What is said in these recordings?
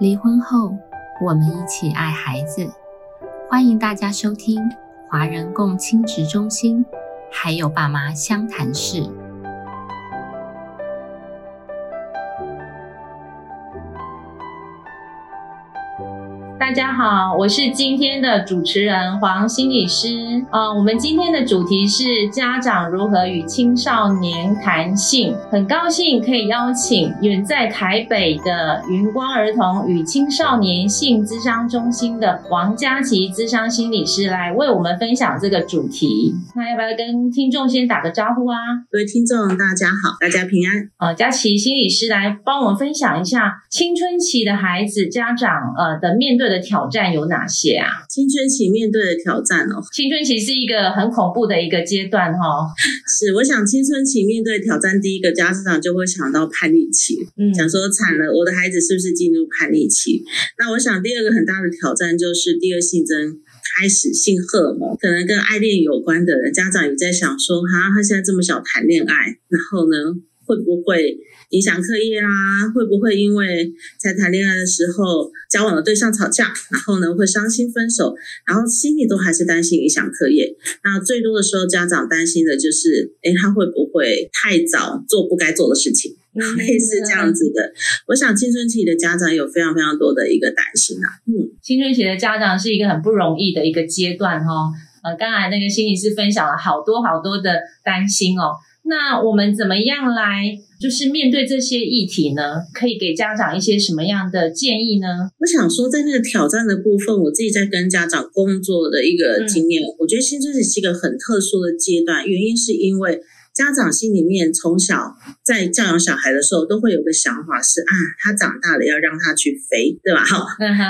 离婚后，我们一起爱孩子。欢迎大家收听华人共亲职中心，还有爸妈相谈室。大家好，我是今天的主持人黄心理师。啊，我们今天的主题是家长如何与青少年谈性。很高兴可以邀请远在台北的云光儿童与青少年性咨商中心的王佳琪咨商心理师来为我们分享这个主题。那要不要跟听众先打个招呼啊？各位听众，大家好，大家平安。呃，佳琪心理师来帮我们分享一下青春期的孩子家长呃的面对的挑战有哪些啊？青春期面对的挑战哦，青春期是一个很恐怖的一个阶段哈、是我想青春期面对挑战，第一个家长就会想到叛逆期，嗯想说惨了，我的孩子是不是进入叛逆期？那我想第二个很大的挑战就是第二性征。开始性荷尔蒙可能跟爱恋有关的人，家长也在想说，哈，他现在这么小谈恋爱，然后呢，会不会影响课业啦？会不会因为在谈恋爱的时候交往的对象吵架，然后呢会伤心分手，然后心里都还是担心影响课业。那最多的时候，家长担心的就是，诶，他会不会太早做不该做的事情？嗯类似这样子的。我想青春期的家长有非常非常多的一个担心啊。嗯，青春期的家长是一个很不容易的一个阶段哈、呃，刚才那个心理师分享了好多好多的担心哦。那我们怎么样来就是面对这些议题呢？可以给家长一些什么样的建议呢？我想说，在那个挑战的部分，我自己在跟家长工作的一个经验，我觉得青春期是一个很特殊的阶段，原因是因为。家长心里面从小在教养小孩的时候，都会有个想法是啊，他长大了要让他去飞，对吧？哈，嗯哼，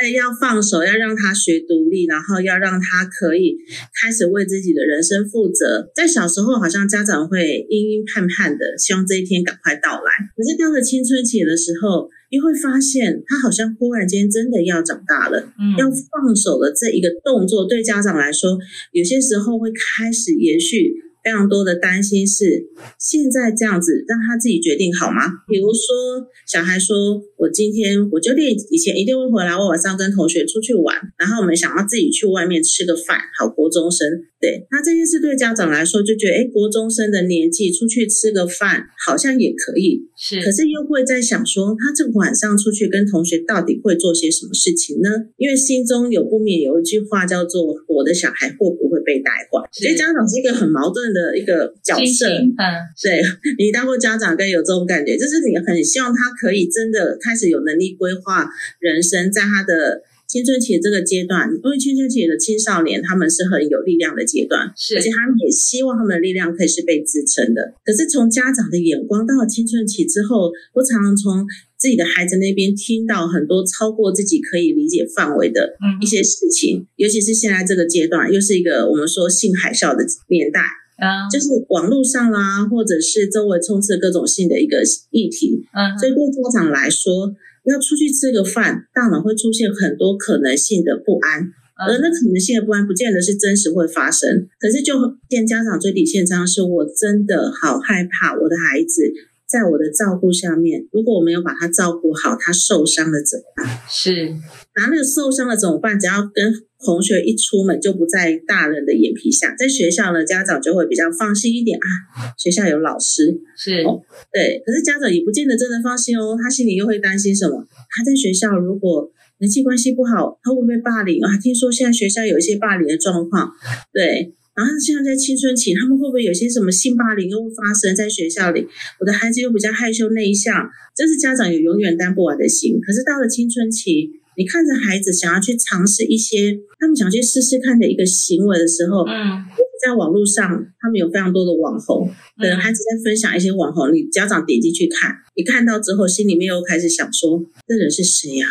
哎，要放手，要让他学独立，然后要让他可以开始为自己的人生负责。在小时候，好像家长会阴阴盼盼的，希望这一天赶快到来。可是到了青春期的时候，你会发现他好像忽然间真的要长大了，嗯，要放手的这一个动作，对家长来说，有些时候会开始延续。非常多的担心是现在这样子让他自己决定好吗？比如说小孩说：“我今天我就练以前一定会回来，我晚上跟同学出去玩，然后我们想要自己去外面吃个饭。”好，国中生对那这件事对家长来说就觉得，哎，国中生的年纪出去吃个饭好像也可以，是，可是又会在想说，他这个晚上出去跟同学到底会做些什么事情呢？因为心中有不免有一句话叫做“我的小孩会不会被带坏”，所以家长是一个很矛盾的一个角色。嗯，对你当过家长，更有这种感觉，就是你很希望他可以真的开始有能力规划人生，在他的青春期这个阶段，因为青春期的青少年他们是很有力量的阶段，是而且他们也希望他们的力量可以是被支撑的。可是从家长的眼光，到了青春期之后，我常常从自己的孩子那边听到很多超过自己可以理解范围的嗯一些事情，尤其是现在这个阶段，又是一个我们说性海啸的年代，嗯就是网络上啦，或者是周围充斥各种性的一个议题，嗯所以对家长来说，要出去吃个饭，大脑会出现很多可能性的不安。而那可能性的不安，不见得是真实会发生。可是，就见家长最底线上，是我真的好害怕我的孩子在我的照顾下面，如果我没有把他照顾好，他受伤了怎么办？是，那那个受伤了怎么办？只要跟同学一出门，就不在大人的眼皮下。在学校呢，家长就会比较放心一点啊，学校有老师，是，哦对，可是家长也不见得真的放心哦，他心里又会担心什么？他在学校如果人际关系不好，他会不会被霸凌啊？听说现在学校有一些霸凌的状况，对。然后现在在青春期，他们会不会有些什么性霸凌又会发生在学校里？我的孩子又比较害羞内向，这是家长有永远担不完的心。可是到了青春期，你看着孩子想要去尝试一些他们想去试试看的一个行为的时候，嗯，在网络上，他们有非常多的网红，可能孩子在分享一些网红，你家长点进去看，你看到之后，心里面又开始想说，这人是谁呀、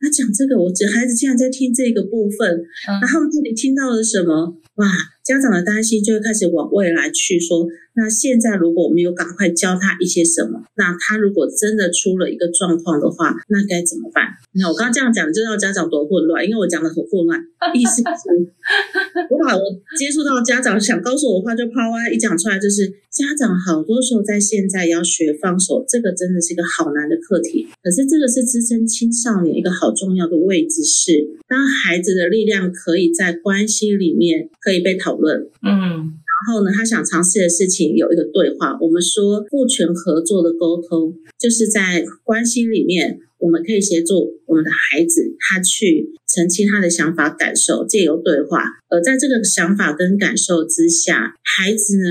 他讲这个，我这孩子竟然在听这个部分，嗯那他们到底听到了什么？哇，家长的担心就会开始往未来去说，那现在如果我们有赶快教他一些什么，那他如果真的出了一个状况的话，那该怎么办？你看我刚刚这样讲，就让家长多混乱，因为我讲的很混乱，意思是，我把我接触到家长想告诉我的话就抛啊，一讲出来就是家长好多时候在现在要学放手，这个真的是一个好难的课题。可是这个是支撑青少年一个好重要的位置，是当孩子的力量可以在关系里面可以被讨论，嗯然后呢，他想尝试的事情有一个对话。我们说父权合作的沟通，就是在关系里面，我们可以协助我们的孩子，他去澄清他的想法、感受，借由对话。而在这个想法跟感受之下，孩子呢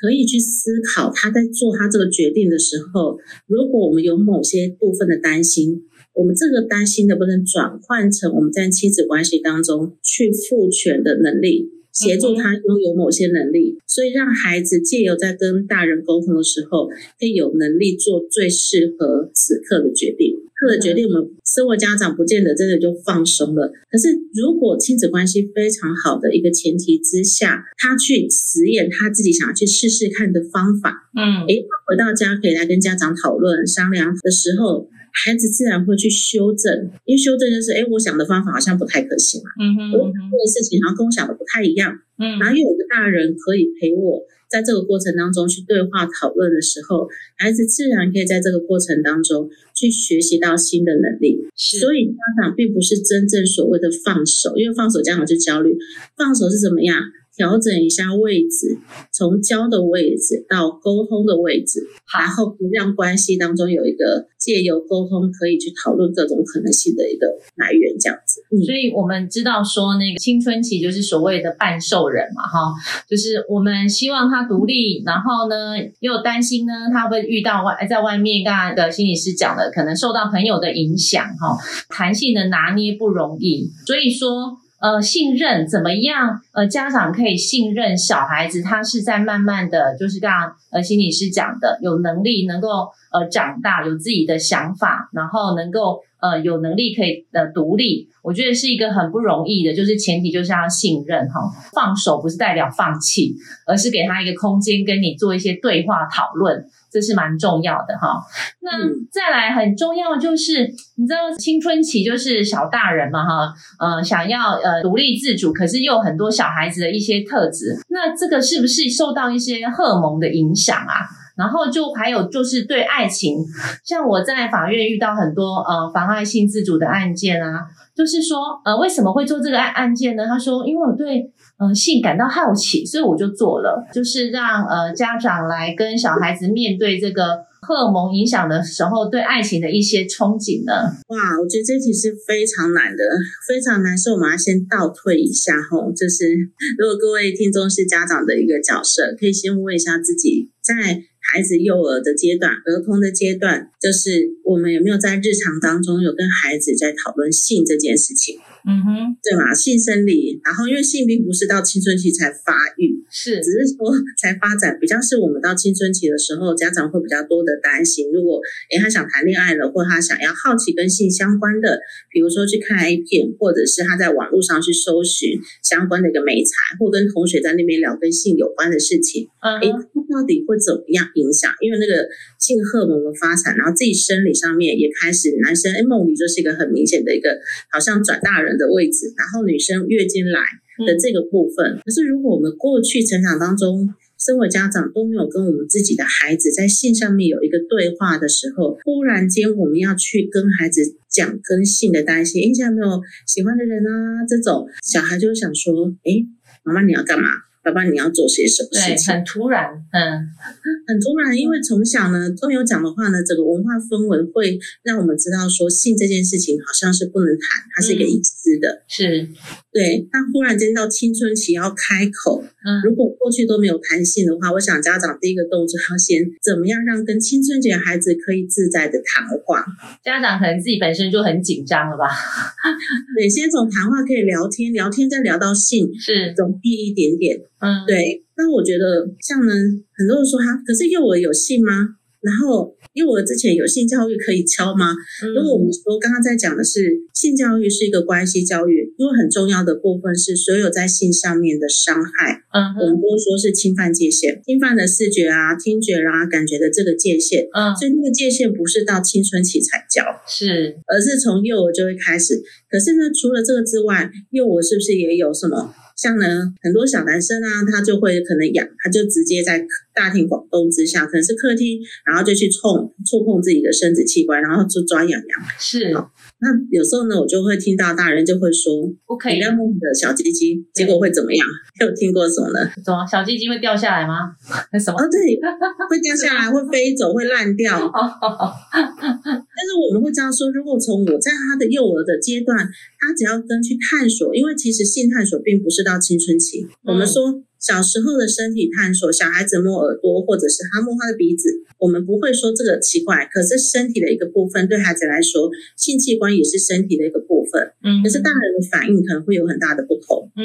可以去思考，他在做他这个决定的时候，如果我们有某些部分的担心。我们这个担心能不能转换成我们在亲子关系当中去赋权的能力，协助他拥有某些能力，所以让孩子借由在跟大人沟通的时候，可以有能力做最适合此刻的决定。刻的决定，我们身为家长不见得真的就放松了。可是如果亲子关系非常好的一个前提之下，他去实验他自己想要去试试看的方法，嗯诶，回到家可以来跟家长讨论商量的时候，孩子自然会去修正，因为修正就是，哎，我想的方法好像不太可行啊，嗯哼我做的事情好像跟我想的不太一样，嗯然后又有个大人可以陪我，在这个过程当中去对话讨论的时候，孩子自然可以在这个过程当中去学习到新的能力。是所以家长并不是真正所谓的放手，因为放手家长就焦虑，放手是怎么样？调整一下位置，从教的位置到沟通的位置，然好，后让关系当中有一个借由沟通可以去讨论各种可能性的一个来源，这样子。嗯，所以我们知道说，那个青春期就是所谓的半兽人嘛，哈，就是我们希望他独立，然后呢，又担心呢，他会遇到外在外面刚才的心理师讲的，可能受到朋友的影响，哈，弹性的拿捏不容易，所以说。呃，信任怎么样？呃，家长可以信任小孩子，他是在慢慢的就是刚刚呃心理师讲的，有能力能够呃长大，有自己的想法，然后能够呃有能力可以呃独立。我觉得是一个很不容易的，就是前提就是要信任哈，放手不是代表放弃，而是给他一个空间跟你做一些对话讨论，这是蛮重要的哈。那嗯再来很重要就是，你知道青春期就是小大人嘛哈，呃，想要呃独立自主，可是又有很多小孩子的一些特质，那这个是不是受到一些荷尔蒙的影响啊？然后就还有就是对爱情，像我在法院遇到很多呃妨碍性自主的案件啊，就是说呃为什么会做这个案案件呢？他说因为我对呃性感到好奇，所以我就做了，就是让呃家长来跟小孩子面对这个荷尔蒙影响的时候，对爱情的一些憧憬呢。哇，我觉得这题是非常难的，非常难，所以我们要先倒退一下吼，就是如果各位听众是家长的一个角色，可以先问一下自己，在孩子幼儿的阶段、儿童的阶段，就是我们有没有在日常当中有跟孩子在讨论性这件事情，嗯哼，对嘛？性生理，然后因为性并不是到青春期才发育，是只是说才发展，比较是我们到青春期的时候，家长会比较多的担心。如果诶他想谈恋爱了，或他想要好奇跟性相关的，比如说去看 A 片，或者是他在网络上去搜寻相关的一个美材，或跟同学在那边聊跟性有关的事情，诶，嗯哼，它到底会怎么样影响？因为那个性荷尔蒙的发展，然后自己生理上面也开始，男生诶梦里就是一个很明显的一个好像转大人的位置，然后女生月经来。的这个部分。可是，如果我们过去成长当中，身为家长都没有跟我们自己的孩子在性上面有一个对话的时候，忽然间我们要去跟孩子讲跟性的担心，诶，现在有没有喜欢的人啊？这种小孩就会想说，诶，妈妈你要干嘛？爸爸你要做些什么事对，情？很突然，嗯很突然，因为从小呢都没有讲的话呢，整个文化氛围会让我们知道说性这件事情好像是不能谈，它是一个嗯隐私的。是，对，但忽然间到青春期要开口，嗯如果过去都没有谈性的话，我想家长第一个动作要先怎么样让跟青春期的孩子可以自在的谈话。家长可能自己本身就很紧张了吧？对，先从谈话可以聊天，聊天再聊到性，是，容易一点点。嗯，对，那我觉得像呢，很多人说哈，可是幼儿有性吗？然后幼儿之前有性教育可以教吗？嗯，如果我们说刚刚在讲的是性教育是一个关系教育，因为很重要的部分是所有在性上面的伤害，嗯，我们都说是侵犯界限，侵犯了视觉啊、听觉啦、感觉的这个界限。嗯，所以那个界限不是到青春期才教，是，而是从幼儿就会开始。可是呢，除了这个之外，又我是不是也有什么像呢，很多小男生啊，他就会可能痒，他就直接在大庭广众之下，可能是客厅，然后就去冲触碰自己的生殖器官，然后就抓痒痒。是，那有时候呢，我就会听到大人就会说，不可以你要摸你的小鸡鸡，结果会怎么样？有听过什么呢？怎么小鸡鸡会掉下来吗？什么？哦，对，会掉下来，会飞走，会烂掉。但是我们会这样说：如果从我在他的幼儿的阶段，他只要跟去探索，因为其实性探索并不是到青春期。我们说小时候的身体探索，小孩子摸耳朵，或者是他摸他的鼻子，我们不会说这个奇怪。可是身体的一个部分，对孩子来说，性器官也是身体的一个部分。嗯可是大人的反应可能会有很大的不同。嗯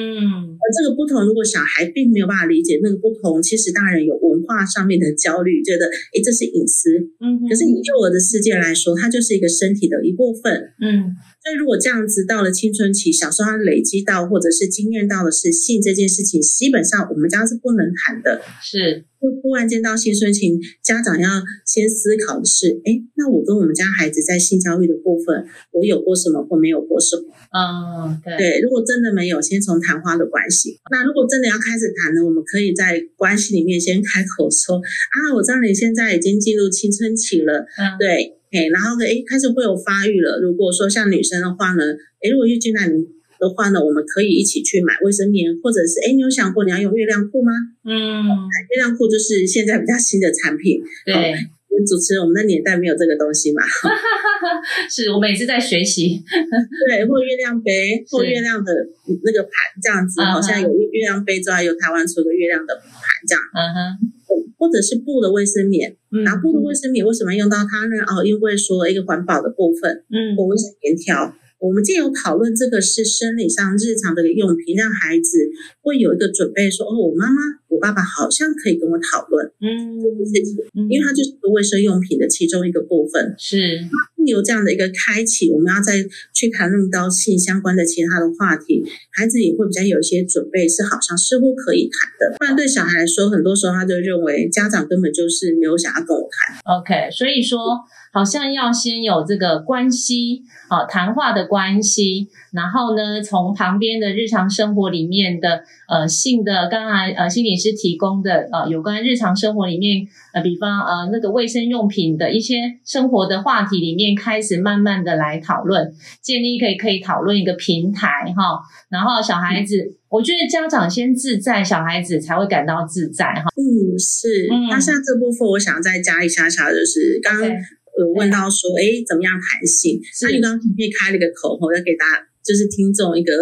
而这个不同，如果小孩并没有办法理解那个不同，其实大人有文化上面的焦虑，觉得诶这是隐私。嗯，可是以幼儿的世界来说，它就是一个身体的一部分。嗯所以如果这样子到了青春期，小时候他累积到或者是经验到的是性这件事情，基本上我们家是不能谈的。是就忽然间到青春期，家长要先思考的是：哎，那我跟我们家孩子在性教育的部分，我有过什么或没有过什么？哦对对，如果真的没有，先从谈话的关系。那如果真的要开始谈呢，我们可以在关系里面先开口说啊，我知道你现在已经进入青春期了，嗯对，哎，然后呢，哎，开始会有发育了。如果说像女生的话呢，哎，如果月经来的话呢，我们可以一起去买卫生棉，或者是哎，你有想过你要用月亮裤吗？嗯月亮裤就是现在比较新的产品。对，主持人，我们的年代没有这个东西嘛？是我们也是在学习。对，或月亮杯，或月亮的那个盘这样子，好像有月亮杯之外，有台湾出的月亮的盘这样，嗯哼或者是布的卫生棉。嗯然后布的卫生棉为什么要用到它呢？哦，因为说一个环保的部分，嗯或卫生棉条。我们借由讨论这个是生理上日常的用品，让孩子会有一个准备说，哦，我妈妈、我爸爸好像可以跟我讨论嗯事情，嗯因为它就是卫生用品的其中一个部分。是有这样的一个开启，我们要再去谈论到性相关的其他的话题，孩子也会比较有一些准备，是好像似乎可以谈的。不然对小孩来说，很多时候他就认为家长根本就是没有想要跟我谈。OK，所以说好像要先有这个关系啊，谈话的关系，然后呢，从旁边的日常生活里面的呃性的，刚才呃心理师提供的呃有关日常生活里面呃，比方呃那个卫生用品的一些生活的话题里面，开始慢慢的来讨论，建立可以可以讨论一个平台哈，然后小孩子，我觉得家长先自在，小孩子才会感到自在哈。嗯，是。嗯那像这部分，我想再加一下下，就是刚刚有问到说，哎，怎么样弹性？是那你刚刚可以开了一个口我，要给大家就是听众一个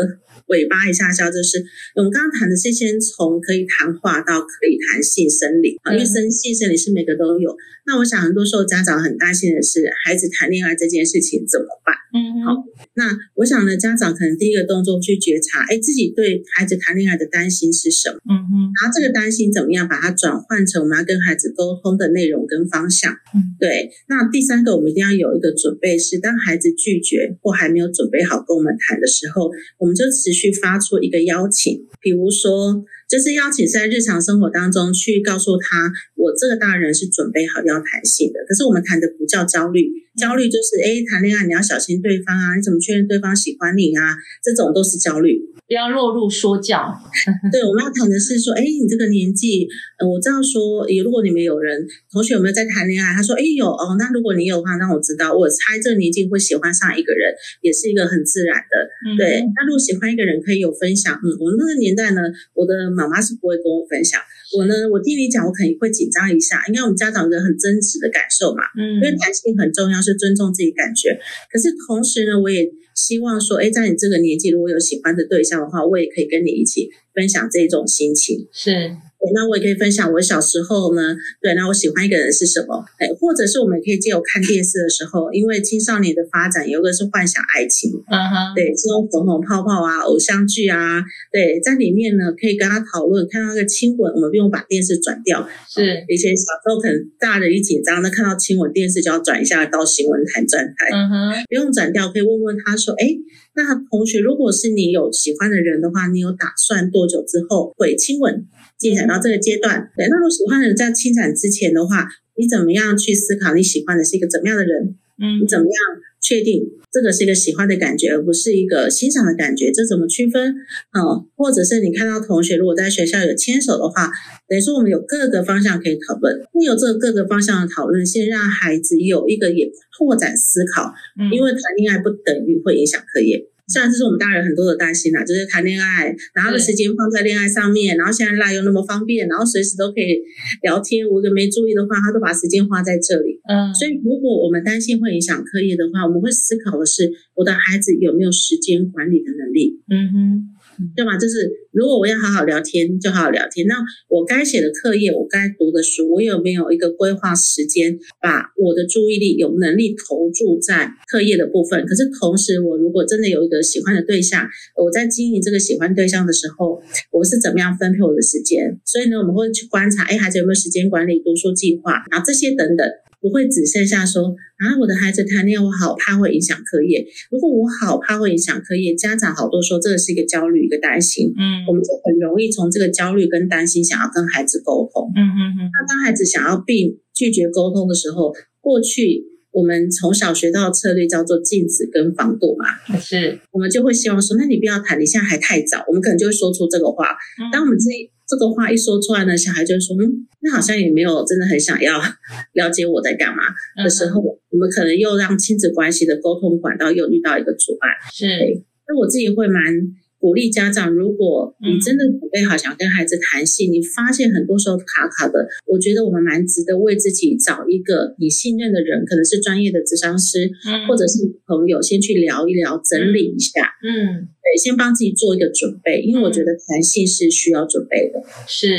尾巴一下下，就是我们刚刚谈的是先从可以谈话到可以谈性生理啊，因为嗯生性生理是每个都有。那我想很多时候家长很担心的是，孩子谈恋爱这件事情怎么办？嗯好那我想呢，家长可能第一个动作去觉察，哎，自己对孩子谈恋爱的担心是什么？嗯哼然后这个担心怎么样把它转换成我们要跟孩子沟通的内容跟方向？嗯，对。那第三个，我们一定要有一个准备，是当孩子拒绝或还没有准备好跟我们谈的时候，我们就持去发出一个邀请，比如说。就是邀请是在日常生活当中去告诉他，我这个大人是准备好要谈性的。可是我们谈的不叫焦虑，焦虑就是哎谈恋爱你要小心对方啊，你怎么确认对方喜欢你啊？这种都是焦虑。不要落入说教。对，我们要谈的是说，哎，你这个年纪，呃，我知道说，诶如果你们有人同学有没有在谈恋爱？他说，哎，有哦，那如果你有的话，让我知道。我猜这个年纪会喜欢上一个人，也是一个很自然的。嗯对，那如果喜欢一个人，可以有分享。嗯，我们那个年代呢，我的妈妈是不会跟我分享。我呢，我听你讲，我肯定会紧张一下，因为我们家长有一个很真实的感受嘛。嗯因为弹性很重要，是尊重自己感觉。可是同时呢，我也希望说，哎，在你这个年纪，如果有喜欢的对象的话，我也可以跟你一起分享这种心情。是对那我也可以分享我小时候呢，对，那我喜欢一个人是什么？哎，或者是我们可以借由看电视的时候，因为青少年的发展有一个是幻想爱情，嗯哼对，这种粉红泡泡啊、偶像剧啊，对，在里面呢可以跟他讨论，看到那个亲吻，我们不用把电视转掉。是以前小时候可能大人一紧张，那看到亲吻电视就要转一下到新闻台转台，嗯哼不用转掉，可以问问他说，哎，那同学，如果是你有喜欢的人的话，你有打算多久之后会亲吻进展到这个阶段？对，那如果喜欢的人在亲展之前的话，你怎么样去思考你喜欢的是一个怎么样的人？嗯你怎么样确定这个是一个喜欢的感觉，而不是一个欣赏的感觉，这怎么区分？哦，或者是你看到同学如果在学校有牵手的话，等于说我们有各个方向可以讨论。那有这个各个方向的讨论，先让孩子有一个也拓展思考，因为谈恋爱不等于会影响课业。虽然这是我们大人很多的担心啦，就是谈恋爱，然后的时间放在恋爱上面，然后现在赖又那么方便，然后随时都可以聊天。我个没注意的话，他都把时间花在这里。嗯，所以如果我们担心会影响课业的话，我们会思考的是，我的孩子有没有时间管理的能力？嗯哼。对吗？就是如果我要好好聊天，就好好聊天。那我该写的课业，我该读的书，我有没有一个规划时间，把我的注意力有能力投注在课业的部分？可是同时，我如果真的有一个喜欢的对象，我在经营这个喜欢对象的时候，我是怎么样分配我的时间？所以呢，我们会去观察，哎，孩子有没有时间管理、读书计划，然后这些等等。不会只剩下说啊，我的孩子谈恋爱，我好怕会影响课业。如果我好怕会影响课业，家长好多说这个是一个焦虑，一个担心。嗯，我们就很容易从这个焦虑跟担心想要跟孩子沟通。嗯嗯嗯。那当孩子想要并拒绝沟通的时候，过去我们从小学到的策略叫做禁止跟防堵嘛。是。我们就会希望说，那你不要谈，你现在还太早。我们可能就会说出这个话。当我们这这个话一说出来呢，小孩就说：“嗯，那好像也没有真的很想要 了解我在干嘛。”的时候，我们可能又让亲子关系的沟通管道又遇到一个阻碍。是，那我自己会蛮。鼓励家长，如果你真的准备好想跟孩子谈性，你发现很多时候卡卡的，我觉得我们蛮值得为自己找一个你信任的人，可能是专业的咨商师，或者是朋友，先去聊一聊，整理一下。嗯，对，先帮自己做一个准备，因为我觉得弹性是需要准备的。是。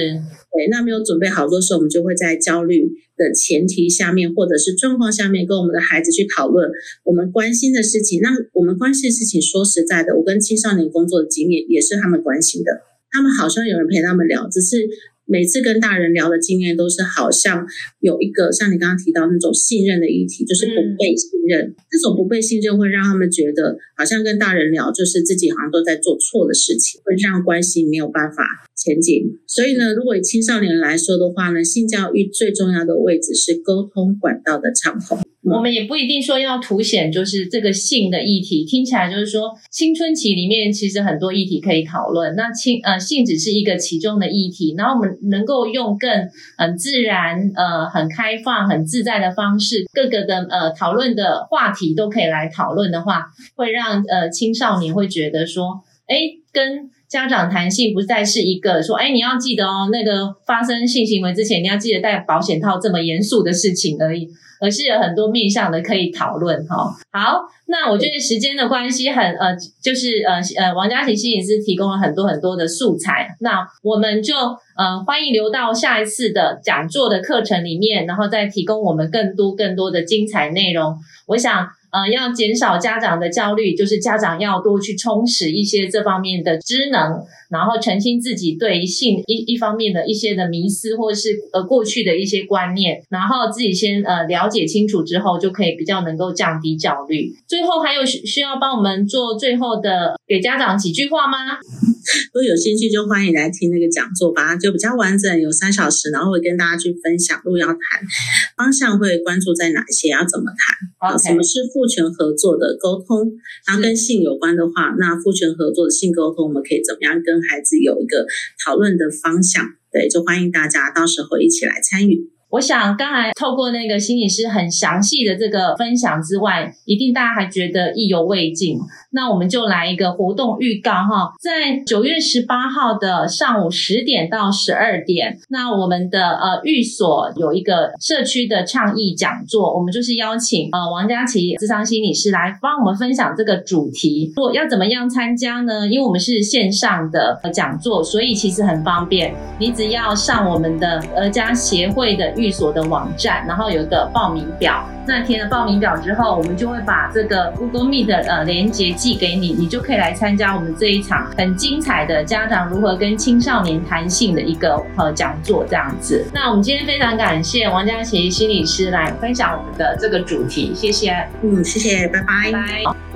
对，那没有准备好多时候，我们就会在焦虑的前提下面，或者是状况下面，跟我们的孩子去讨论我们关心的事情。那我们关心的事情，说实在的，我跟青少年工作的经验也是他们关心的。他们好像有人陪他们聊，只是。每次跟大人聊的经验都是好像有一个像你刚刚提到那种信任的议题，就是不被信任。这种不被信任会让他们觉得好像跟大人聊就是自己好像都在做错的事情，会让关系没有办法前进。所以呢，如果以青少年来说的话呢，性教育最重要的位置是沟通管道的畅通。我们也不一定说要凸显就是这个性的议题，听起来就是说青春期里面其实很多议题可以讨论，那性呃性只是一个其中的议题，然后我们能够用更很自然呃很开放很自在的方式，各个的呃讨论的话题都可以来讨论的话，会让呃青少年会觉得说，哎，跟家长谈性不再是一个说，哎，你要记得哦，那个发生性行为之前你要记得戴保险套这么严肃的事情而已。而是有很多面向的可以讨论哈。好，那我觉得时间的关系很呃，就是呃呃，王佳琪心理师提供了很多很多的素材，那我们就呃欢迎留到下一次的讲座的课程里面，然后再提供我们更多更多的精彩内容。我想。呃，要减少家长的焦虑，就是家长要多去充实一些这方面的知能，然后澄清自己对性一一方面的一些的迷思，或是呃过去的一些观念，然后自己先呃了解清楚之后，就可以比较能够降低焦虑。最后还有需需要帮我们做最后的给家长几句话吗？如果有兴趣，就欢迎来听那个讲座吧，就比较完整，有三小时，然后会跟大家去分享。如果要谈方向，会关注在哪些？要怎么谈？啊，什么是父权合作的沟通？然后跟性有关的话，那父权合作的性沟通，我们可以怎么样跟孩子有一个讨论的方向？对，就欢迎大家到时候一起来参与。我想刚才透过那个心理师很详细的这个分享之外，一定大家还觉得意犹未尽。那我们就来一个活动预告哈，在九月十八号的上午十点到十二点，那我们的呃寓所有一个社区的倡议讲座，我们就是邀请呃王佳琪智商心理师来帮我们分享这个主题。如果要怎么样参加呢？因为我们是线上的讲座，所以其实很方便，你只要上我们的儿家协会的寓所的网站，然后有一个报名表。那填了报名表之后，我们就会把这个 Google Meet 的呃连接寄给你，你就可以来参加我们这一场很精彩的家长如何跟青少年谈性的一个呃讲座这样子。那我们今天非常感谢王佳琪心理师来分享我们的这个主题，谢谢。嗯，谢谢，拜拜。拜。